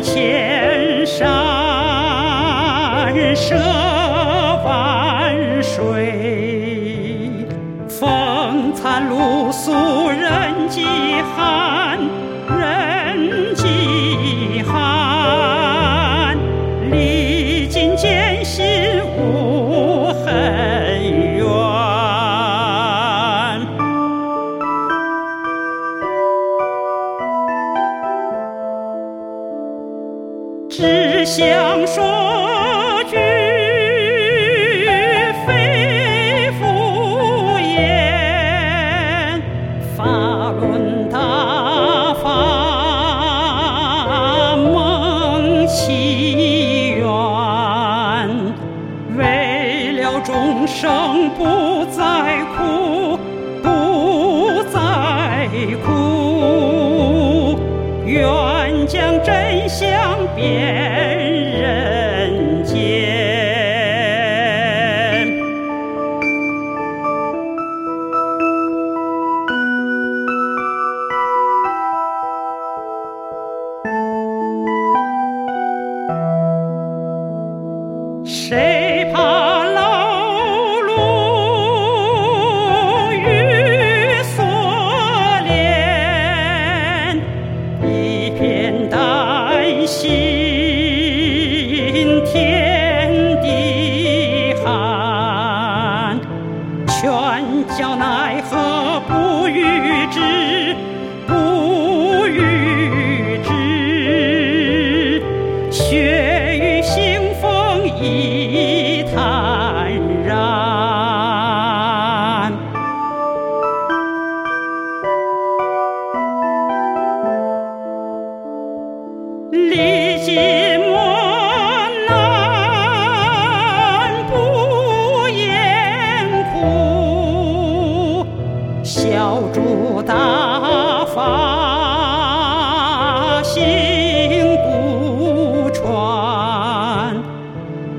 千山涉万水，风餐露宿人迹寒，人迹寒，历尽艰。只想说句非敷衍，法轮大法梦祈愿，为了众生不再苦，不再苦，愿将真相辨人间。谁怕笑奈何不与之，不与之，血雨腥风一坦然。历尽大发兴古传，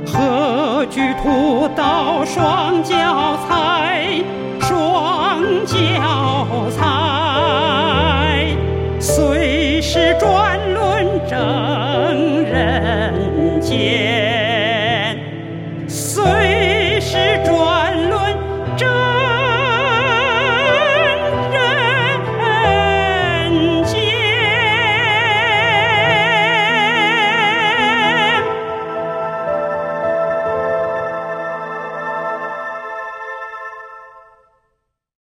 何惧屠刀双脚踩，双脚踩，虽是转轮证人间。